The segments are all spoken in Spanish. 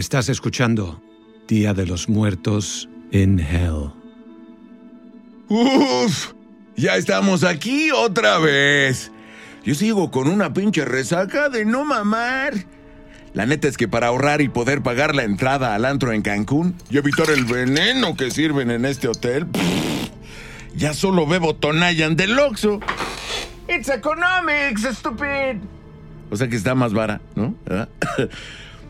Estás escuchando Día de los Muertos in Hell. Uf, ya estamos aquí otra vez. Yo sigo con una pinche resaca de no mamar. La neta es que para ahorrar y poder pagar la entrada al antro en Cancún y evitar el veneno que sirven en este hotel, ya solo bebo Tonayan del Oxxo. It's economics, stupid. O sea que está más vara, ¿no?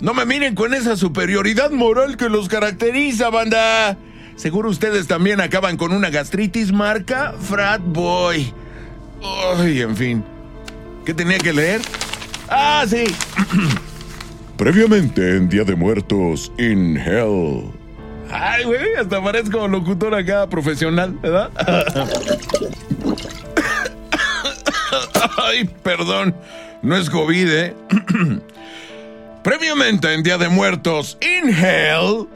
No me miren con esa superioridad moral que los caracteriza, banda. Seguro ustedes también acaban con una gastritis marca Frat Boy. Ay, en fin. ¿Qué tenía que leer? Ah, sí. Previamente en Día de Muertos in Hell. Ay, güey, hasta parezco locutor acá profesional, ¿verdad? Ay, perdón. No es COVID, ¿eh? Previamente en Día de Muertos in Hell.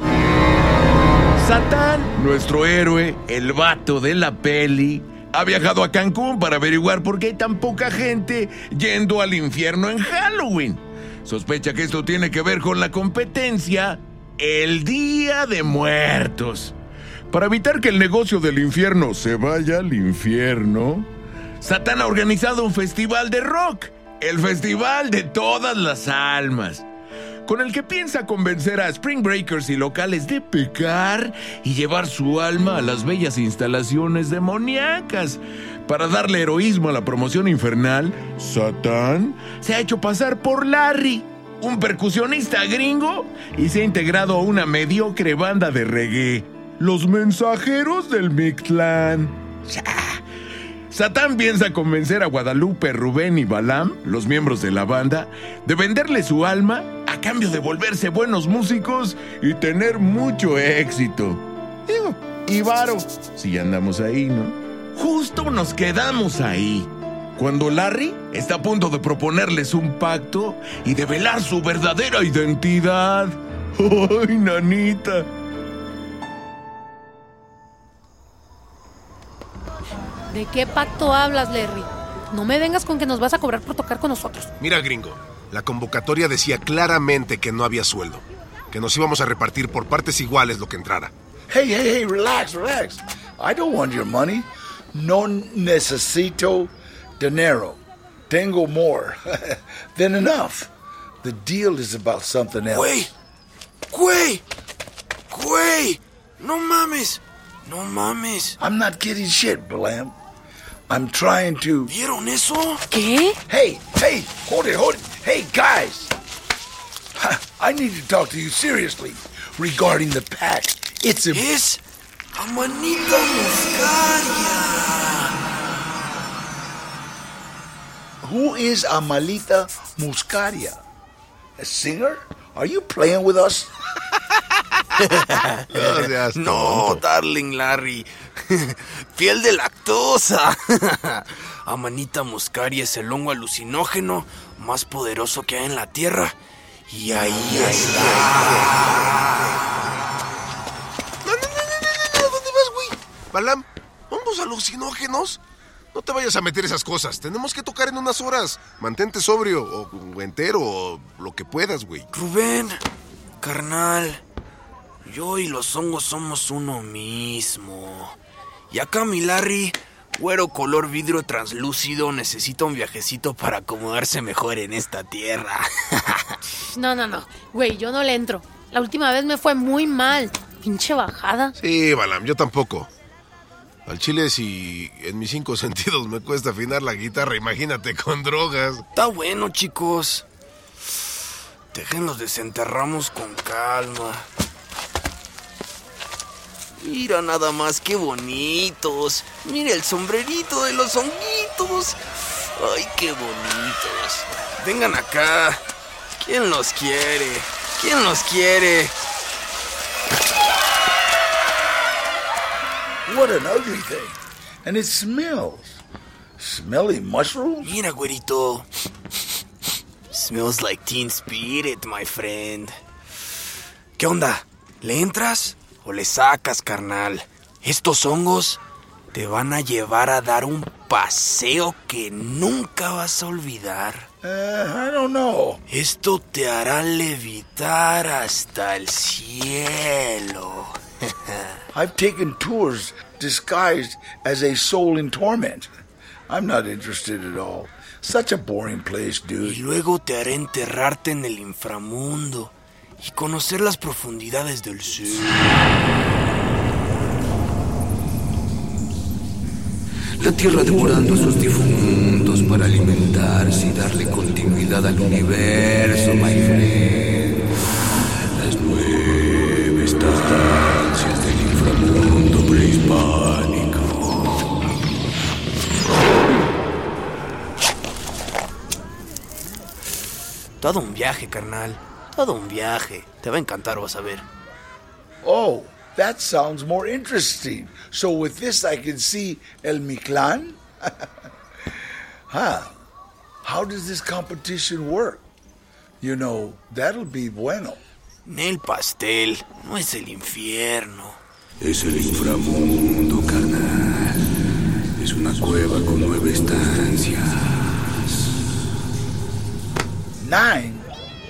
Satán, nuestro héroe, el vato de la peli, ha viajado a Cancún para averiguar por qué hay tan poca gente yendo al infierno en Halloween. Sospecha que esto tiene que ver con la competencia El Día de Muertos. Para evitar que el negocio del infierno se vaya al infierno, Satán ha organizado un festival de rock, el Festival de Todas las Almas con el que piensa convencer a Spring Breakers y locales de pecar y llevar su alma a las bellas instalaciones demoníacas. Para darle heroísmo a la promoción infernal, Satán se ha hecho pasar por Larry, un percusionista gringo, y se ha integrado a una mediocre banda de reggae, los mensajeros del Mictlán. Satán piensa convencer a Guadalupe, Rubén y Balam, los miembros de la banda, de venderle su alma a cambio de volverse buenos músicos y tener mucho éxito. Digo, y varo, si andamos ahí, ¿no? Justo nos quedamos ahí. Cuando Larry está a punto de proponerles un pacto y de velar su verdadera identidad. ¡Ay, nanita! ¿De qué pacto hablas, Larry? No me vengas con que nos vas a cobrar por tocar con nosotros. Mira, gringo, la convocatoria decía claramente que no había sueldo, que nos íbamos a repartir por partes iguales lo que entrara. Hey, hey, hey, relax, relax. I don't want your money. No necesito dinero. Tengo more than enough. The deal is about something else. Güey, güey, güey, no mames, no mames. I'm not getting shit, Blam. I'm trying to. ¿Vieron eso? ¿Qué? Hey, hey, hold it, hold it. Hey, guys. I need to talk to you seriously regarding the pact. It's a. Es Amanita Muscaria. Who is Amalita Muscaria? A singer? Are you playing with us? No darling Larry. Piel de lactosa. Amanita muscaria es el hongo alucinógeno más poderoso que hay en la Tierra. Y ahí está. No, no, no, no, no, no, ¿dónde vas, güey? Balam, ¿hongos alucinógenos? No te vayas a meter esas cosas. Tenemos que tocar en unas horas. Mantente sobrio, o entero, o lo que puedas, güey. Rubén, carnal, yo y los hongos somos uno mismo. Y acá mi Larry, güero color vidrio translúcido, necesita un viajecito para acomodarse mejor en esta tierra. No, no, no. Güey, yo no le entro. La última vez me fue muy mal. Pinche bajada. Sí, Balam, yo tampoco. Al chile, si en mis cinco sentidos me cuesta afinar la guitarra, imagínate con drogas. Está bueno, chicos. Déjenlos desenterramos con calma. Mira nada más qué bonitos. Mira el sombrerito de los honguitos. Ay, qué bonitos. Vengan acá. ¿Quién los quiere? ¿Quién los quiere? What an ugly thing. And it smells. Smelly mushrooms? Mira, güerito. Smells like Teen Spirit, my friend. ¿Qué onda? ¿Le entras o le sacas, carnal? Estos hongos te van a llevar a dar un paseo que nunca vas a olvidar. Uh, I don't know. Esto te hará levitar hasta el cielo. I've taken tours disguised as a soul in torment. I'm not interested at all. Such a boring place, Y dude. luego te haré enterrarte en el inframundo y conocer las profundidades del ser. La Tierra devorando a sus difuntos para alimentarse y darle continuidad al universo, my friend. Las nueve estancias del inframundo prehispánico. Todo un viaje, carnal. Todo un viaje. Te va a encantar, vas a ver. Oh, that sounds more interesting. So with this I can see El Mictlán? huh. How does this competition work? You know, that'll be bueno. El pastel no es el infierno. Es el inframundo, carnal. Es una cueva con nueve estancias. Nine?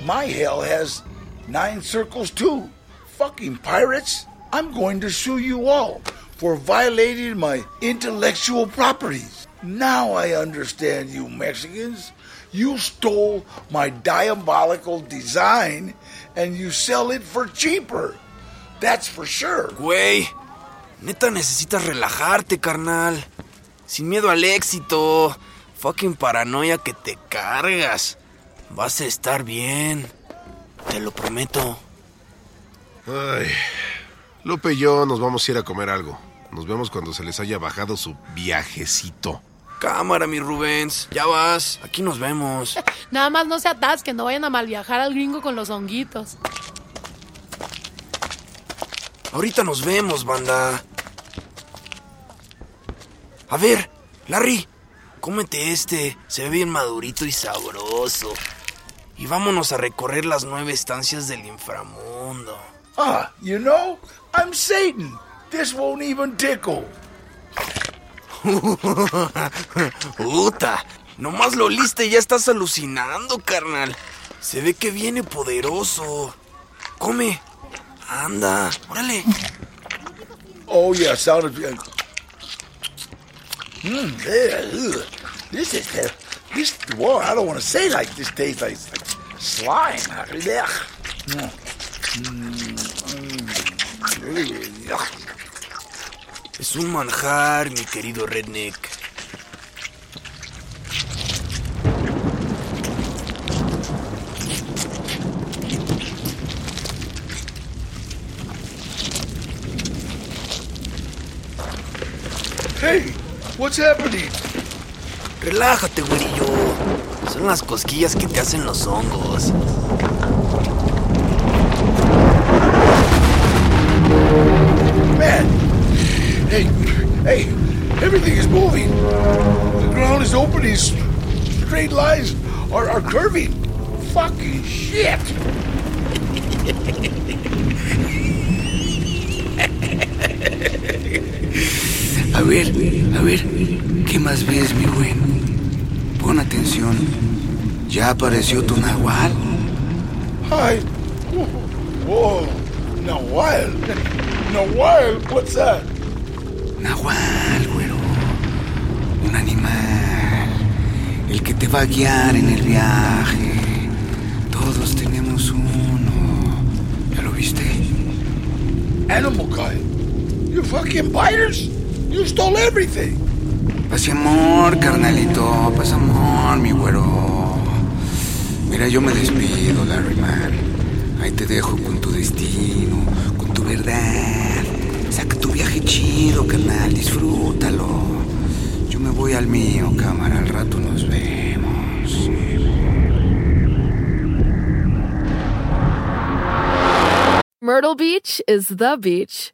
My hell has nine circles too. Fucking pirates. I'm going to sue you all for violating my intellectual properties. Now I understand you Mexicans. You stole my diabolical design and you sell it for cheaper. That's for sure. Güey, neta necesitas relajarte, carnal. Sin miedo al éxito. Fucking paranoia que te cargas. Vas a estar bien. Te lo prometo. Ay, Lupe y yo nos vamos a ir a comer algo. Nos vemos cuando se les haya bajado su viajecito. Cámara, mi Rubens. Ya vas. Aquí nos vemos. Nada más no se atasquen, no vayan a mal viajar al gringo con los honguitos. Ahorita nos vemos, banda. A ver, Larry, cómete este. Se ve bien madurito y sabroso. Y vámonos a recorrer las nueve estancias del inframundo. Ah, you know, I'm Satan. This won't even tickle. Puta, nomás lo oliste y ya estás alucinando, carnal. Se ve que viene poderoso. Come. Anda, órale. Oh yeah, sound of. Mm, yeah, ugh. This is the this. Whoa, I don't want to say like this tastes like, like slime. Ugh. Mm. Mm. Ugh. Es un manjar, mi querido redneck. Hey, what's happening? Relájate, güerillo. Son las cosquillas que te hacen los hongos. Man, hey, hey, everything is moving. The ground is opening. Straight lines are, are curving. Fucking shit. A ver, a ver, ¿qué más ves, mi buen? Pon atención. ¿Ya apareció tu nahual? Hi. Whoa. Nahual. Nahual, what's that? Nahual, güero. Un animal. El que te va a guiar en el viaje. Todos tenemos uno. ¿Ya lo viste? Animal guy. You fucking biters. You stole everything. Paz y amor, carnalito. Paz amor, mi güero. Mira, yo me despido, Larry Man. Ahí te dejo con tu destino, con tu verdad. Saca tu viaje chido, carnal. Disfrútalo. Yo me voy al mío, cámara. Al rato nos vemos. Myrtle Beach is the beach.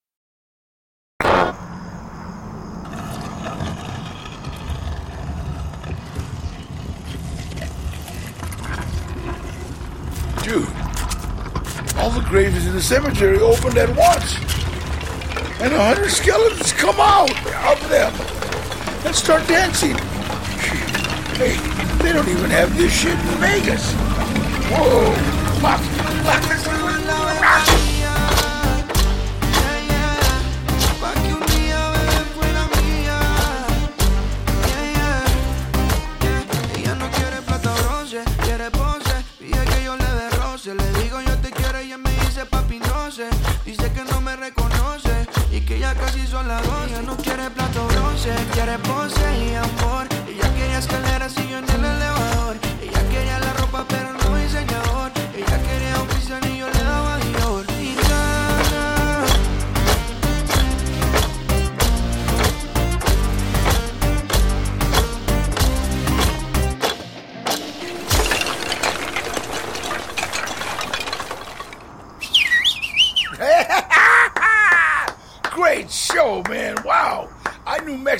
All the graves in the cemetery opened at once. And a hundred skeletons come out of them and start dancing. Hey, they don't even have this shit in Vegas. Whoa. Fuck. Fuck. Dice que no me reconoce y que ya casi son las dos. Ella no quiere plato bronce, quiere pose y amor. Ella quería escaleras y yo en el elevador. Ella quería la ropa pero no diseñador. Ella quería un Cristian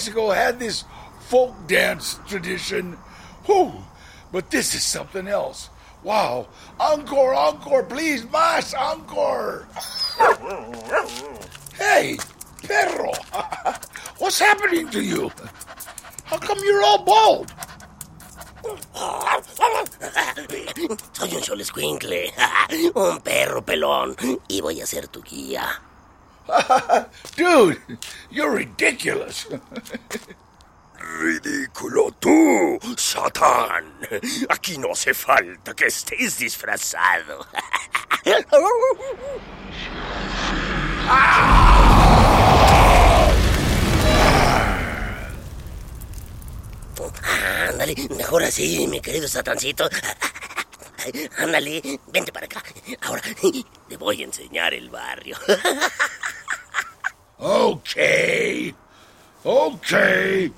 Mexico had this folk dance tradition. Whew. But this is something else. Wow. Encore, encore, please, mas, encore. Hey, perro. What's happening to you? How come you're all bald? Soy un solo cholescuincle, un perro pelón, y voy a ser tu guía. Dude, you're ridiculous. Ridículo tú, Satán. Aquí no hace falta que estés disfrazado. Ándale, mejor así, mi querido satancito. Ándale, vente para acá. Ahora te voy a enseñar el barrio. Okay. Okay.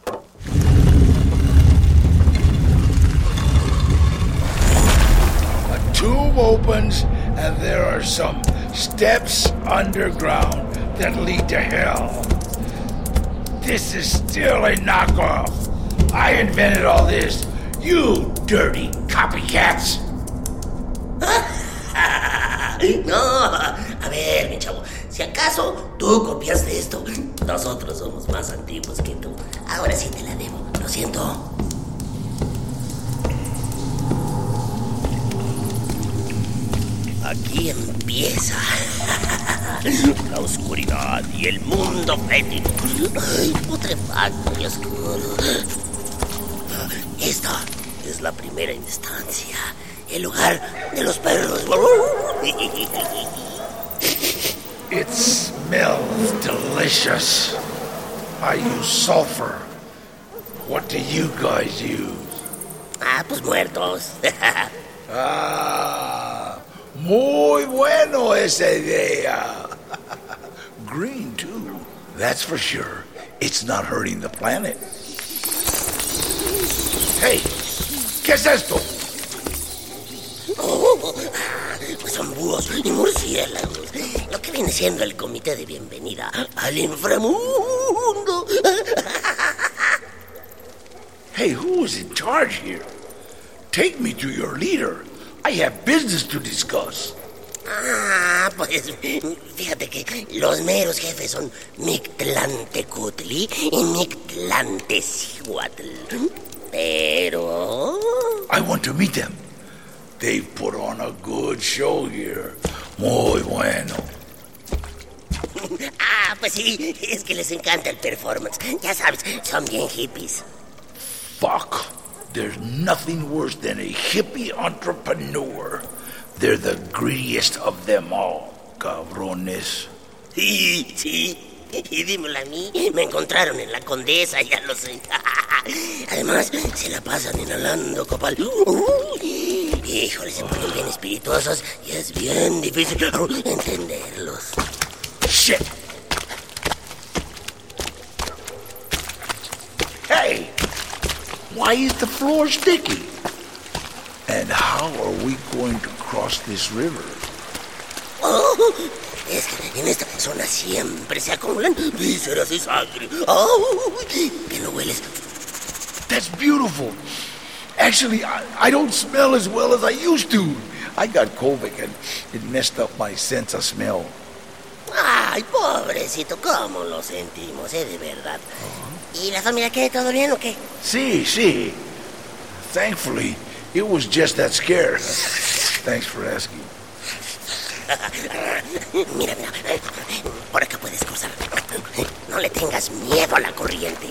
A tube opens and there are some steps underground that lead to hell. This is still a knockoff. I invented all this. You dirty copycats. No, a ver, mi chavo, si acaso tú copiaste esto, nosotros somos más antiguos que tú. Ahora sí te la debo, lo siento. Aquí empieza la oscuridad y el mundo fétido. Putrefacto y oscuro. Esta es la primera instancia, el lugar de los perros. It smells delicious. I use sulfur. What do you guys use? Ah, pues muertos. Ah, muy bueno esa idea. Green, too. That's for sure. It's not hurting the planet. Hey, ¿qué es esto? Búhos y murciélagos. Lo que viene siendo el comité de bienvenida al inframundo. Hey, who is in charge here? Take me to your leader. I have business to discuss. Ah, pues fíjate que los meros jefes son Mictlantecutli y Mictlantecihuatl. Pero... I want to meet them. They put on a good show here. Muy bueno. Ah, pues sí, es que les encanta el performance. Ya sabes, son bien hippies. Fuck. There's nothing worse than a hippie entrepreneur. They're the greediest of them all, cabrones. Sí, sí. Y dímelo a mí, me encontraron en la condesa, ya lo sé. Además, se la pasan inhalando copal. Híjole, se ponen bien espirituosos y es bien difícil entenderlos. Shit. Hey! Why is the floor sticky? And how are we going to cross this river? Oh, es que en esta zona siempre se acumulan vísceras y sangre. Oh, que no hueles. That's beautiful. Actually, I, I don't smell as well as I used to. I got COVID and it messed up my sense of smell. Ay, pobrecito, cómo lo sentimos, eh, de verdad. ¿Y la familia qué? ¿Todo bien o qué? See, see. Thankfully, it was just that scare. Thanks for asking. Mira, mira, por acá puedes cruzar. No le tengas miedo a la corriente.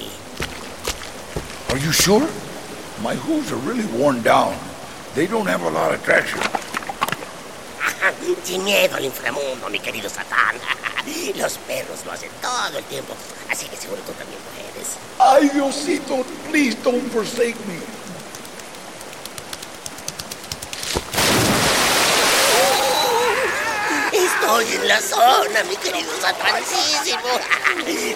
Are you sure? My hooves are really worn down. They don't have a lot of traction. Sin miedo al inframundo, mi querido Satán. Los perros lo hacen todo el tiempo, así que seguro tú también puedes. Ay, Diosito, please don't forsake me. Estoy en la zona, mi querido satancísimo.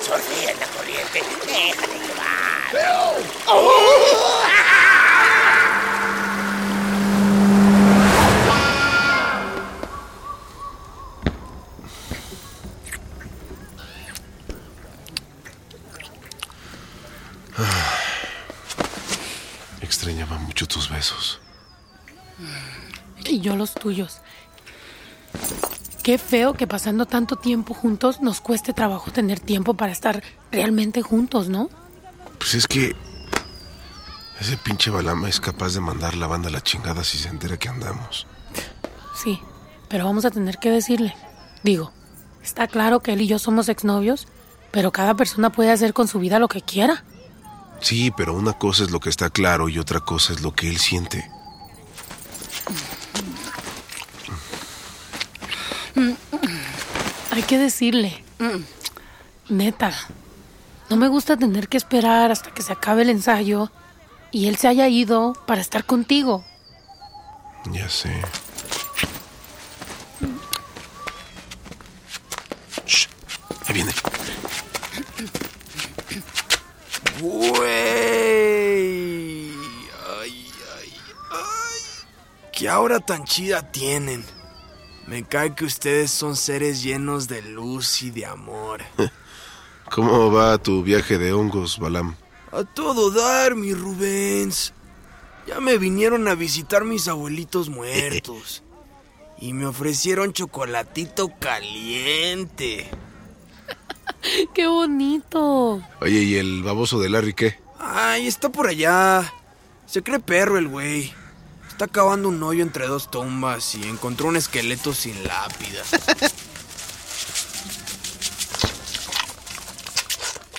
Surfea en la corriente, déjate llevar. ¡Oh! Qué feo que pasando tanto tiempo juntos nos cueste trabajo tener tiempo para estar realmente juntos, ¿no? Pues es que. Ese pinche Balama es capaz de mandar la banda a la chingada si se entera que andamos. Sí, pero vamos a tener que decirle. Digo, está claro que él y yo somos exnovios, pero cada persona puede hacer con su vida lo que quiera. Sí, pero una cosa es lo que está claro y otra cosa es lo que él siente. Hay que decirle. Neta, no me gusta tener que esperar hasta que se acabe el ensayo y él se haya ido para estar contigo. Ya sé. Shh, ahí viene. Güey. Ay, ay, ay. ¿Qué aura tan chida tienen? Me cae que ustedes son seres llenos de luz y de amor. ¿Cómo va tu viaje de hongos, Balam? A todo dar, mi Rubens. Ya me vinieron a visitar mis abuelitos muertos. y me ofrecieron chocolatito caliente. ¡Qué bonito! Oye, ¿y el baboso de Larry qué? Ay, está por allá. Se cree perro el güey. Está cavando un hoyo entre dos tumbas y encontró un esqueleto sin lápida.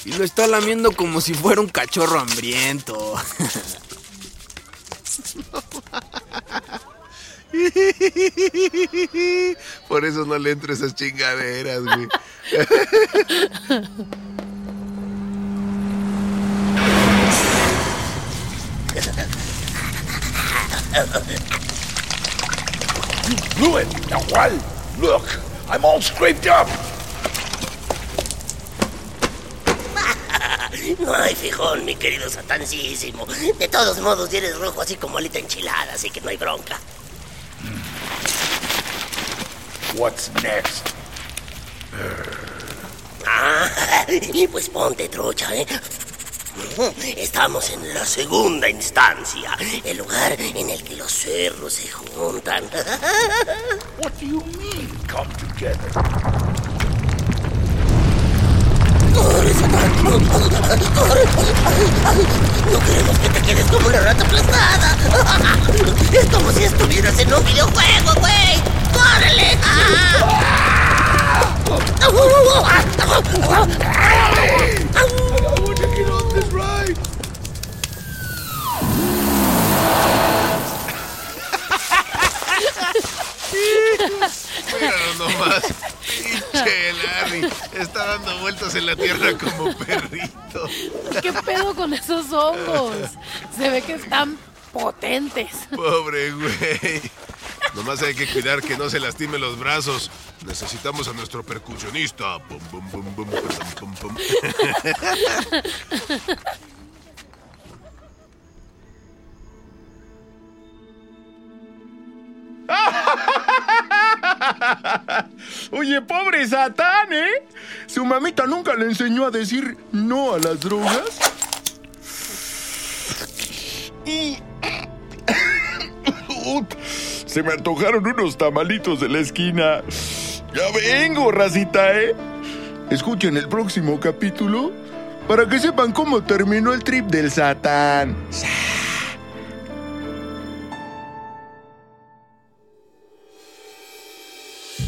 Y lo está lamiendo como si fuera un cachorro hambriento. Por eso no le entro esas chingaderas, güey. Blew it. Now what? Look, I'm all scraped up. Hay fijón, mi querido satancísimo. De todos modos, eres rojo así como alita enchilada, así que no hay bronca. What's next? Ah, y pues ponte trucha, ¿eh? Estamos en la segunda instancia, el lugar en el que los cerros se juntan. What do you mean, come together? ¡Corre! ¡Corre! No queremos que te quedes como una rata aplastada. Es como si estuvieras en un videojuego, güey. ¡Córrele! Míralo nomás. Pinche Larry. Está dando vueltas en la tierra como perrito. ¿Qué pedo con esos hongos? Se ve que están potentes. Pobre güey. Nomás hay que cuidar que no se lastime los brazos. Necesitamos a nuestro percusionista. Pum, pum, pum, pum, pum, pum, pum. Oye, pobre Satán, ¿eh? Su mamita nunca le enseñó a decir no a las drogas. Se me antojaron unos tamalitos de la esquina. Ya vengo, racita, ¿eh? Escuchen el próximo capítulo para que sepan cómo terminó el trip del Satán.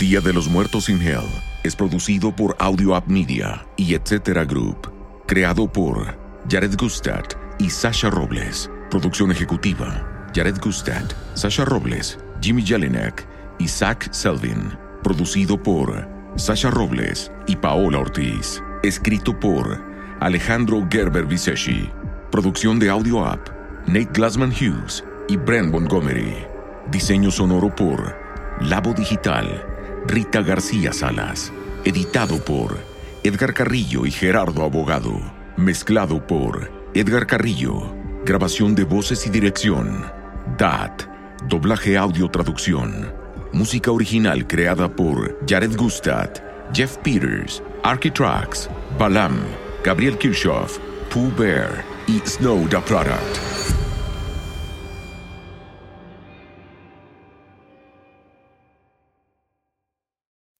Día de los Muertos in Hell es producido por Audio App Media y Etcétera Group. Creado por Jared Gustad y Sasha Robles. Producción ejecutiva: Jared Gustad, Sasha Robles, Jimmy Jelinek y Zach Selvin. Producido por Sasha Robles y Paola Ortiz. Escrito por Alejandro Gerber Viseshi. Producción de Audio App: Nate Glassman Hughes y Brent Montgomery. Diseño sonoro por Labo Digital. Rita García Salas. Editado por Edgar Carrillo y Gerardo Abogado. Mezclado por Edgar Carrillo. Grabación de voces y dirección. DAT. Doblaje audio traducción. Música original creada por Jared Gustad, Jeff Peters, Architrax, Balam, Gabriel Kirchhoff, Pooh Bear y Snow the Product.